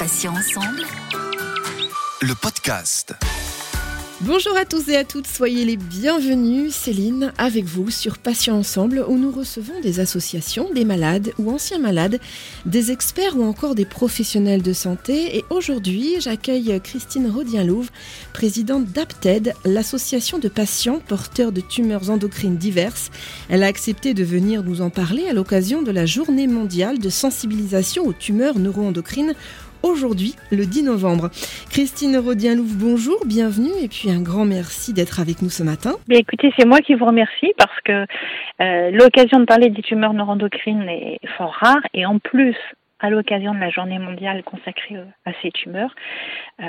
Patients ensemble. Le podcast. Bonjour à tous et à toutes, soyez les bienvenus. Céline, avec vous sur Patients Ensemble, où nous recevons des associations, des malades ou anciens malades, des experts ou encore des professionnels de santé. Et aujourd'hui, j'accueille Christine Rodien-Louve, présidente d'APTED, l'association de patients porteurs de tumeurs endocrines diverses. Elle a accepté de venir nous en parler à l'occasion de la journée mondiale de sensibilisation aux tumeurs neuroendocrines aujourd'hui, le 10 novembre. Christine Rodien-Louve, bonjour, bienvenue et puis un grand merci d'être avec nous ce matin. Bien, écoutez, c'est moi qui vous remercie parce que euh, l'occasion de parler des tumeurs neuroendocrines est fort rare et en plus à l'occasion de la journée mondiale consacrée euh, à ces tumeurs, euh,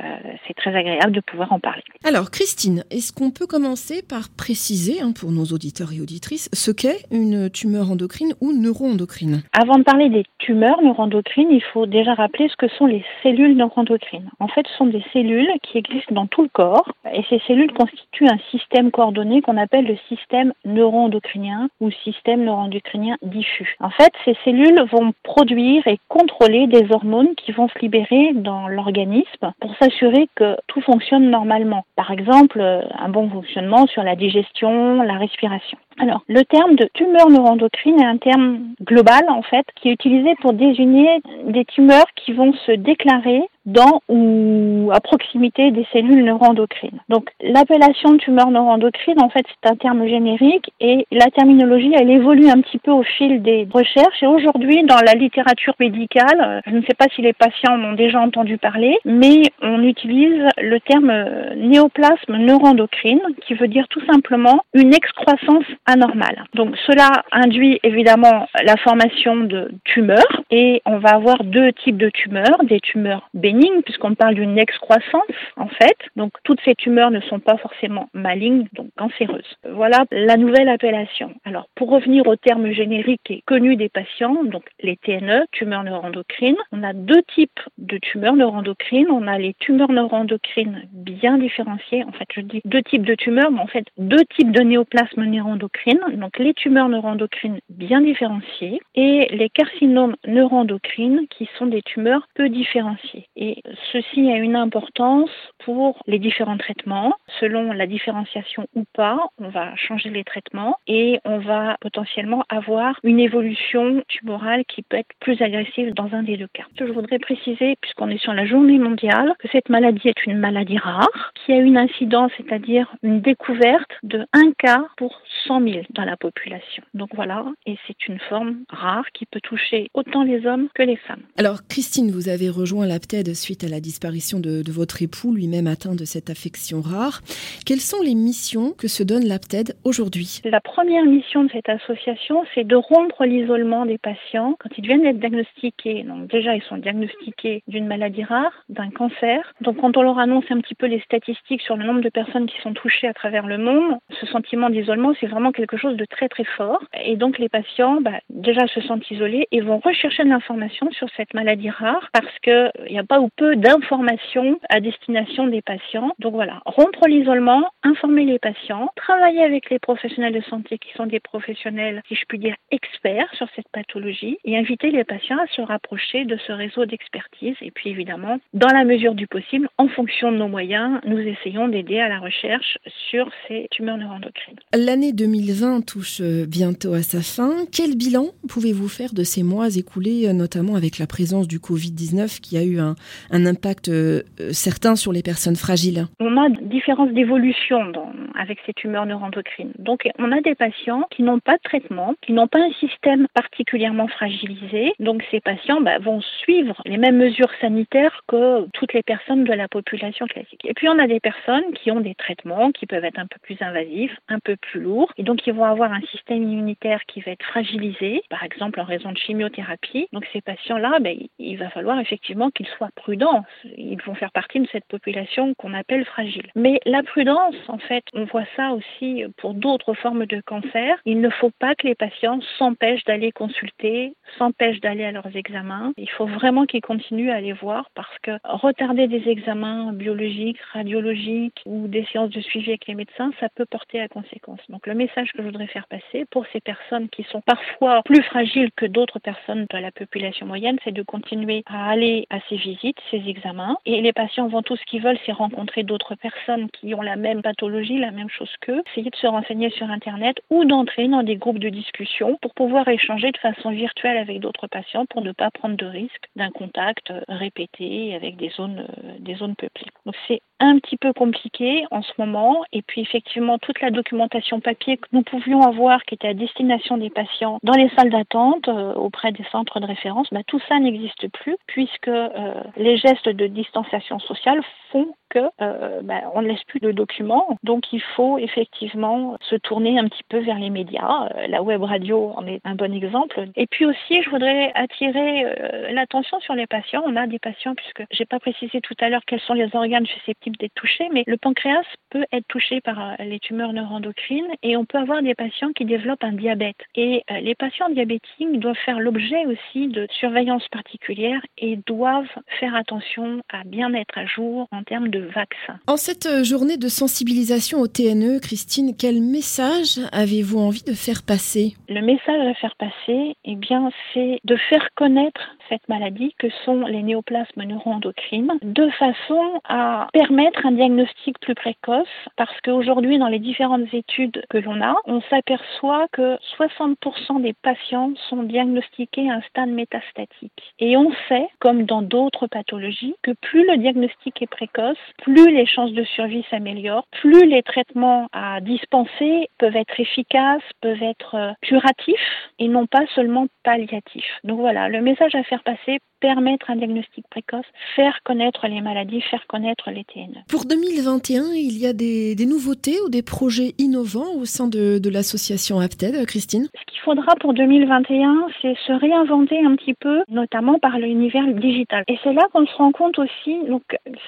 c'est très agréable de pouvoir en parler. Alors, Christine, est-ce qu'on peut commencer par préciser hein, pour nos auditeurs et auditrices ce qu'est une tumeur endocrine ou neuroendocrine? Avant de parler des tumeurs neuroendocrines, il faut déjà rappeler ce que sont les cellules neuroendocrines. En fait, ce sont des cellules qui existent dans tout le corps et ces cellules constituent un système coordonné qu'on appelle le système neuroendocrinien ou système neuroendocrinien diffus. En fait, ces cellules vont produire et contrôler des hormones qui vont se libérer dans l'organisme pour s'assurer que tout fonctionne normalement. Par exemple, un bon fonctionnement sur la digestion, la respiration. Alors, le terme de tumeur neuroendocrine est un terme global, en fait, qui est utilisé pour désigner des tumeurs qui vont se déclarer dans ou à proximité des cellules neuroendocrines. Donc l'appellation tumeur neuroendocrine, en fait, c'est un terme générique et la terminologie, elle évolue un petit peu au fil des recherches. Et aujourd'hui, dans la littérature médicale, euh, je ne sais pas si les patients en ont déjà entendu parler, mais on utilise le terme néoplasme neuroendocrine, qui veut dire tout simplement une excroissance anormale. Donc cela induit évidemment la formation de tumeurs et on va avoir deux types de tumeurs, des tumeurs bénignes puisqu'on parle d'une excroissance en fait. Donc toutes ces tumeurs ne sont pas forcément malignes, donc cancéreuses. Voilà la nouvelle appellation. Alors pour revenir au terme générique et connu des patients, donc les TNE, tumeurs neuroendocrines, on a deux types de tumeurs neuroendocrines. On a les tumeurs neuroendocrines bien différenciées. En fait, je dis deux types de tumeurs, mais en fait deux types de néoplasmes neuroendocrines donc les tumeurs neuroendocrines bien différenciées, et les carcinomes neuroendocrines qui sont des tumeurs peu différenciées. Et ceci a une importance pour les différents traitements. Selon la différenciation ou pas, on va changer les traitements et on va potentiellement avoir une évolution tumorale qui peut être plus agressive dans un des deux cas. Je voudrais préciser, puisqu'on est sur la journée mondiale, que cette maladie est une maladie rare qui a une incidence, c'est-à-dire une découverte de 1 cas pour 100 000 dans la population. Donc voilà, et c'est une forme rare qui peut toucher autant les hommes que les femmes. Alors Christine, vous avez rejoint l'APTED suite à la disparition de, de votre époux, lui-même atteint de cette affection rare. Quelles sont les missions que se donne l'APTED aujourd'hui? La première mission de cette association, c'est de rompre l'isolement des patients quand ils viennent d'être diagnostiqués. Donc déjà, ils sont diagnostiqués d'une maladie rare, d'un cancer. Donc quand on leur annonce un petit peu les statistiques sur le nombre de personnes qui sont touchées à travers le monde, ce sentiment d'isolement, c'est vraiment quelque chose de très très fort. Et donc les patients, bah, déjà se sentent isolés et vont rechercher de l'information sur cette maladie rare parce qu'il n'y a pas ou peu d'informations à destination des patients. Donc voilà, rompre l'isolement, informer les patients, travailler avec les professionnels de santé qui sont des professionnels, si je puis dire, experts sur cette pathologie et inviter les patients à se rapprocher de ce réseau d'expertise. Et puis évidemment, dans la mesure du possible, en fonction de nos moyens, nous essayons d'aider à la recherche sur ces tumeurs neuroendocrines. L'année 2020 touche euh, bientôt à sa fin. Quel bilan pouvez-vous faire de ces mois écoulés, euh, notamment avec la présence du Covid-19 qui a eu un, impact euh, certain sur les personnes fragiles? On a différentes d'évolution avec ces tumeurs neuroendocrines. Donc on a des patients qui n'ont pas de traitement, qui n'ont pas un système particulièrement fragilisé. Donc ces patients bah, vont suivre les mêmes mesures sanitaires que toutes les personnes de la population classique. Et puis on a des personnes qui ont des traitements qui peuvent être un peu plus invasifs, un peu plus lourds, ils vont avoir un système immunitaire qui va être fragilisé, par exemple en raison de chimiothérapie. Donc ces patients-là, bah, il va falloir effectivement qu'ils soient prudents. Ils vont faire partie de cette population qu'on appelle fragile. Mais la prudence, en fait, on voit ça aussi pour d'autres formes de cancer. Il ne faut pas que les patients s'empêchent d'aller consulter, s'empêchent d'aller à leurs examens. Il faut vraiment qu'ils continuent à aller voir parce que retarder des examens biologiques, radiologiques ou des séances de suivi avec les médecins, ça peut porter à conséquence. Donc le message que je voudrais faire passer pour ces personnes qui sont parfois plus fragiles que d'autres personnes de la population moyenne, c'est de continuer à aller à ces visites, ces examens. Et les patients vont tout ce qu'ils veulent, c'est rencontrer d'autres personnes qui ont la même pathologie, la même chose qu'eux, essayer de se renseigner sur Internet ou d'entrer dans des groupes de discussion pour pouvoir échanger de façon virtuelle avec d'autres patients pour ne pas prendre de risque d'un contact répété avec des zones, des zones peuplées. Donc c'est un petit peu compliqué en ce moment. Et puis effectivement, toute la documentation papier que nous pouvions avoir, qui était à destination des patients dans les salles d'attente euh, auprès des centres de référence, bah, tout ça n'existe plus puisque euh, les gestes de distanciation sociale font euh, bah, on ne laisse plus de documents. Donc il faut effectivement se tourner un petit peu vers les médias. la web radio en est un bon exemple. Et puis aussi, je voudrais attirer l'attention sur les patients. On a des patients, puisque j'ai pas précisé tout à l'heure quels sont les organes susceptibles d'être touché, mais le pancréas peut être touché par euh, les tumeurs neuroendocrines et on peut avoir des patients qui développent un diabète. Et euh, les patients diabétiques doivent faire l'objet aussi de surveillance particulière et doivent faire attention à bien être à jour en termes de vaccins. En cette euh, journée de sensibilisation au TNE, Christine, quel message avez-vous envie de faire passer? Le message à faire passer, eh bien, c'est de faire connaître cette maladie que sont les néoplasmes neuroendocrines de façon à permettre un diagnostic plus précoce parce qu'aujourd'hui, dans les différentes études que l'on a, on s'aperçoit que 60% des patients sont diagnostiqués à un stade métastatique. Et on sait, comme dans d'autres pathologies, que plus le diagnostic est précoce, plus les chances de survie s'améliorent, plus les traitements à dispenser peuvent être efficaces, peuvent être euh, curatifs et non pas seulement palliatifs. Donc voilà, le message à faire passer, permettre un diagnostic précoce, faire connaître les maladies, faire connaître les TNE. Pour 2021, il y a des, nouveautés ou des projets innovants au sein de, de l'association APTED, Christine? Ce qu'il faudra pour 2021, c'est se réinventer un petit peu, notamment par l'univers digital. Et c'est là qu'on se rend compte aussi, donc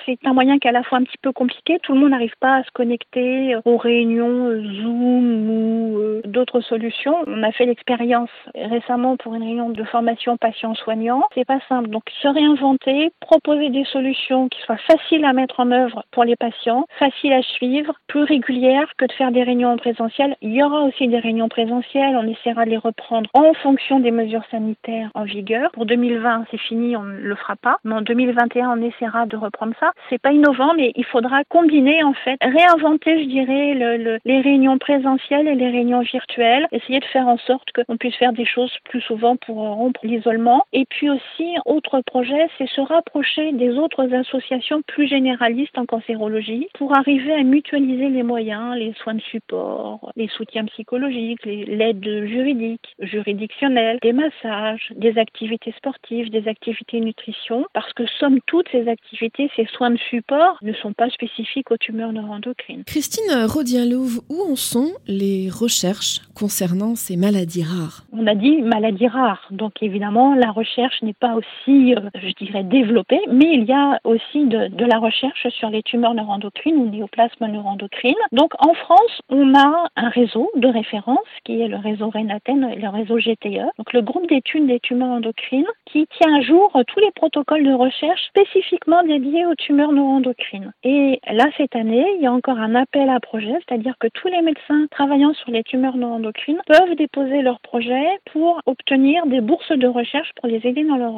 c'est un moyen qui est à la fois un petit peu compliqué, tout le monde n'arrive pas à se connecter aux réunions Zoom ou euh, d'autres solutions. On a fait l'expérience récemment pour une réunion de formation patients-soignants. C'est pas simple donc se réinventer, proposer des solutions qui soient faciles à mettre en œuvre pour les patients, faciles à suivre, plus régulières que de faire des réunions en présentiel. Il y aura aussi des réunions présentielles, on essaiera de les reprendre en fonction des mesures sanitaires en vigueur. Pour 2020, c'est fini, on ne le fera pas. Mais en 2021, on essaiera de reprendre ça. C'est pas innovant, mais il faudra combiner en fait, réinventer, je dirais, le, les réunions présentielles et les réunions virtuelles, essayer de faire en sorte qu'on puisse faire des choses plus souvent pour rompre l'isolement. Et puis aussi, autre projet, c'est se rapprocher des autres associations plus généralistes en cancérologie pour arriver à mutualiser les moyens, les soins de support, les soutiens psychologiques, l'aide juridique, juridictionnelle, des massages, des activités sportives, des activités nutrition, parce que somme toute, ces activités, ces soins de support ne sont pas spécifiques aux tumeurs neuroendocrines. Christine Rodien-Louve, où en sont les recherches concernant ces maladies rares? On a dit maladies rares, donc évidemment, la recherche n'est pas aussi je dirais, développée, mais il y a aussi de, la recherche sur les tumeurs neuroendocrines ou néoplasmes neuroendocrines. Donc en France, on a un réseau de référence qui est le réseau Renaten et le réseau GTE, donc le groupe d'études des tumeurs endocrines, qui tient à jour tous les protocoles de recherche spécifiquement dédiés aux tumeurs neuroendocrines. Et là, cette année, il y a encore un appel à projet, c'est-à-dire que tous les médecins travaillant sur les tumeurs neuroendocrines peuvent déposer leur projet pour obtenir des bourses de recherche pour les aider dans leur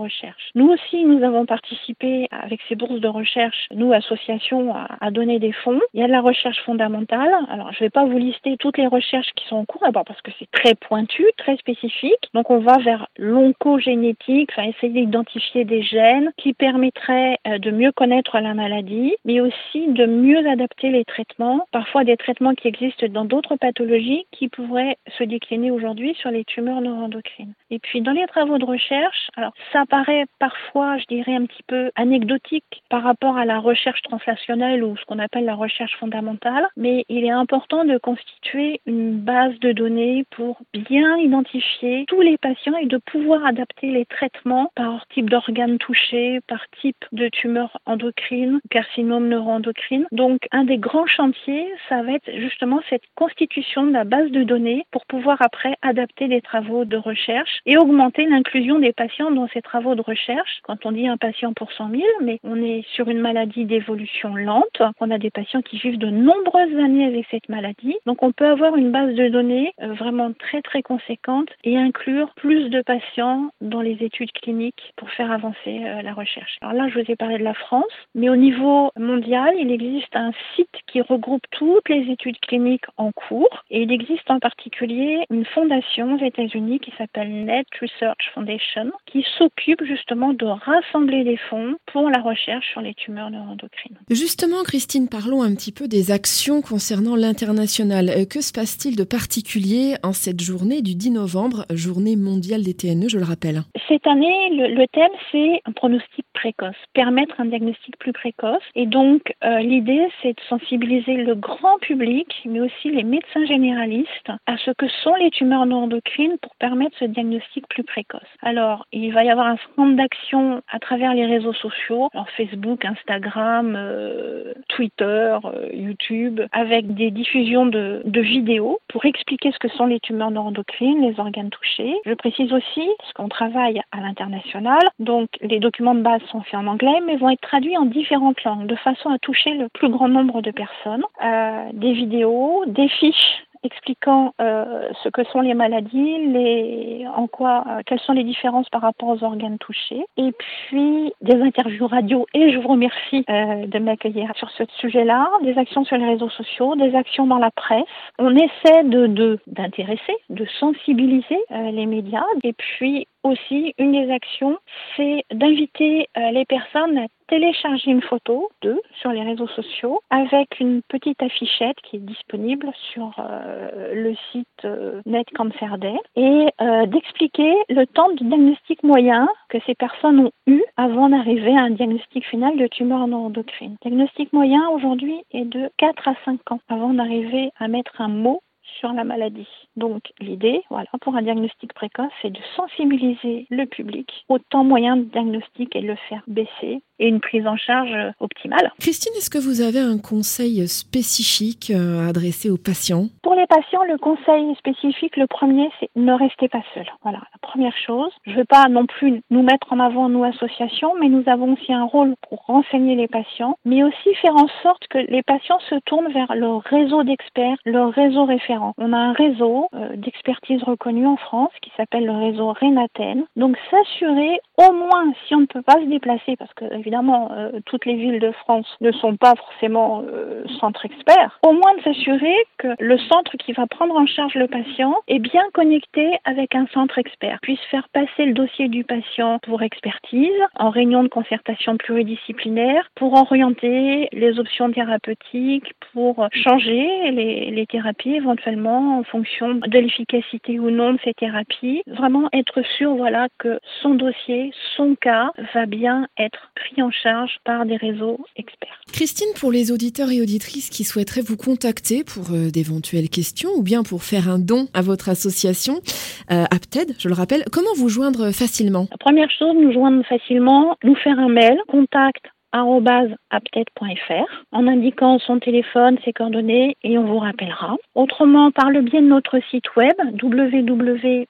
Nous aussi, nous avons participé avec ces bourses de recherche, nous, associations, à, donner des fonds. Il y a de la recherche fondamentale. Alors, je ne vais pas vous lister toutes les recherches qui sont en cours, d'abord parce que c'est très pointu, très spécifique. Donc, on va vers l'oncogénétique, enfin, essayer d'identifier des gènes qui permettraient euh, de mieux connaître la maladie, mais aussi de mieux adapter les traitements. Parfois, des traitements qui existent dans d'autres pathologies qui pourraient se décliner aujourd'hui sur les tumeurs neuroendocrines. Et puis, dans les travaux de recherche, alors, ça paraît parfois, je dirais, un petit peu anecdotique par rapport à la recherche translationnelle ou ce qu'on appelle la recherche fondamentale, mais il est important de constituer une base de données pour bien identifier tous les patients et de pouvoir adapter les traitements par type d'organes touchés, par type de tumeur endocrine, carcinome neuroendocrine. Donc, un des grands chantiers, ça va être justement cette constitution de la base de données pour pouvoir après adapter les travaux de recherche et augmenter l'inclusion des patients dans ces travaux de recherche. Quand on dit un patient pour 100 000, mais on est sur une maladie d'évolution lente. On a des patients qui vivent de nombreuses années avec cette maladie. Donc on peut avoir une base de données euh, vraiment très très conséquente et inclure plus de patients dans les études cliniques pour faire avancer euh, la recherche. Alors là, je vous ai parlé de la France, mais au niveau mondial, il existe un site qui regroupe toutes les études cliniques en cours et il existe en particulier une fondation aux États-Unis qui s'appelle Net Research Foundation qui s'occupe justement de rassembler les fonds pour la recherche sur les tumeurs neuroendocrines. Justement, Christine, parlons un petit peu des actions concernant l'international. Euh, que se passe-t-il de particulier en cette journée du 10 novembre, journée mondiale des TNE, je le rappelle? Cette année, le, thème, c'est un pronostic précoce, permettre un diagnostic plus précoce. Et donc, euh, l'idée, c'est de sensibiliser le grand public, mais aussi les médecins généralistes, à ce que sont les tumeurs neuroendocrines pour permettre ce diagnostic plus précoce. Alors, il va y avoir un certain nombre d'actions à travers les réseaux sociaux, alors Facebook, Instagram, euh, Twitter, euh, YouTube, avec des diffusions de, de, vidéos pour expliquer ce que sont les tumeurs neuroendocrines, les organes touchés. Je précise aussi, parce qu'on travaille à l'international, donc les documents de base sont faits en anglais, mais vont être traduits en différentes langues, de façon à toucher le plus grand nombre de personnes. Euh, des vidéos, des fiches expliquant euh, ce que sont les maladies, les, en quoi, euh, quelles sont les différences par rapport aux organes touchés, et puis des interviews radio. Et je vous remercie euh, de m'accueillir sur ce sujet-là, des actions sur les réseaux sociaux, des actions dans la presse. On essaie de d'intéresser, de, sensibiliser les médias, et puis aussi, une des actions, c'est d'inviter les personnes à télécharger une photo d'eux sur les réseaux sociaux avec une petite affichette qui est disponible sur euh, le site euh, Net Cancer Day et euh, d'expliquer le temps de diagnostic moyen que ces personnes ont eu avant d'arriver à un diagnostic final de tumeur neuroendocrine. Le diagnostic moyen aujourd'hui est de 4 à 5 ans avant d'arriver à mettre un mot sur la maladie. Donc l'idée, voilà, pour un diagnostic précoce, c'est de sensibiliser le public au temps moyen de diagnostic et de le faire baisser et une prise en charge optimale. Christine, est-ce que vous avez un conseil spécifique euh, adressé aux patients? Pour les patients, le conseil spécifique, le premier, c'est ne restez pas seul. Voilà, la première chose. Je ne veux pas non plus nous mettre en avant, nous, associations, mais nous avons aussi un rôle pour renseigner les patients, mais aussi faire en sorte que les patients se tournent vers leur réseau d'experts, leur réseau référent. On a un réseau euh, d'expertise reconnu en France qui s'appelle le réseau Renaten. Donc s'assurer au moins, si on ne peut pas se déplacer, parce que évidemment, euh, toutes les villes de France ne sont pas forcément euh, centres experts, au moins de s'assurer que le centre qui va prendre en charge le patient est bien connecté avec un centre expert, puisse faire passer le dossier du patient pour expertise, en réunion de concertation pluridisciplinaire, pour orienter les options thérapeutiques, pour changer les, les thérapies éventuellement en fonction de l'efficacité ou non de ces thérapies. Vraiment être sûr, voilà, que son dossier, son cas va bien être pris en charge par des réseaux experts. Christine, pour les auditeurs et auditrices qui souhaiteraient vous contacter pour euh, d'éventuelles questions ou bien pour faire un don à votre association euh, Apted, je le rappelle, comment vous joindre facilement? La première chose, nous joindre facilement, nous faire un mail, contact apted.fr en indiquant son téléphone, ses coordonnées et on vous rappellera. Autrement, par le biais de notre site web www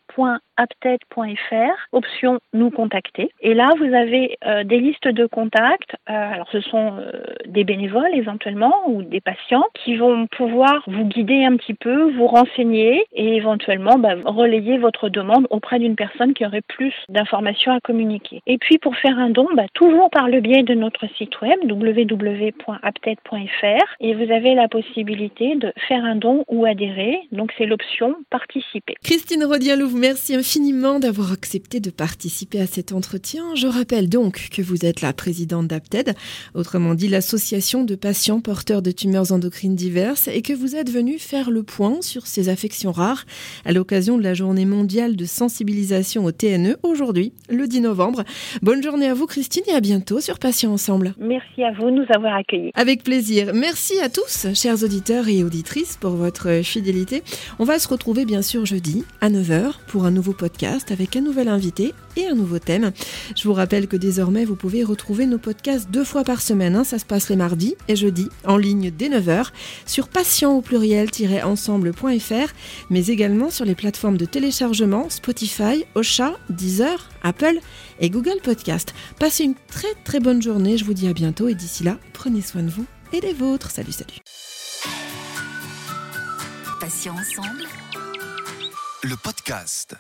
apted.fr, option nous contacter. Et là, vous avez euh, des listes de contacts. Euh, alors, ce sont euh, des bénévoles éventuellement ou des patients qui vont pouvoir vous guider un petit peu, vous renseigner et éventuellement bah, relayer votre demande auprès d'une personne qui aurait plus d'informations à communiquer. Et puis, pour faire un don, bah, toujours par le biais de notre site web www.apted.fr et vous avez la possibilité de faire un don ou adhérer. Donc, c'est l'option participer. Christine Rodien-Louve, merci infiniment d'avoir accepté de participer à cet entretien. Je rappelle donc que vous êtes la présidente d'APTED, autrement dit l'association de patients porteurs de tumeurs endocrines diverses, et que vous êtes venue faire le point sur ces affections rares à l'occasion de la journée mondiale de sensibilisation au TNE aujourd'hui, le 10 novembre. Bonne journée à vous Christine et à bientôt sur Patients Ensemble. Merci à vous de nous avoir accueillis. Avec plaisir. Merci à tous, chers auditeurs et auditrices, pour votre fidélité. On va se retrouver bien sûr jeudi à 9h pour un nouveau podcast avec un nouvel invité et un nouveau thème. Je vous rappelle que désormais, vous pouvez retrouver nos podcasts deux fois par semaine. Hein. Ça se passe les mardis et jeudis, en ligne dès 9h, sur patient au pluriel-ensemble.fr, mais également sur les plateformes de téléchargement Spotify, Ocha, Deezer, Apple et Google Podcast. Passez une très très bonne journée, je vous dis à bientôt et d'ici là, prenez soin de vous et des vôtres. Salut, salut. Patient ensemble. Le podcast.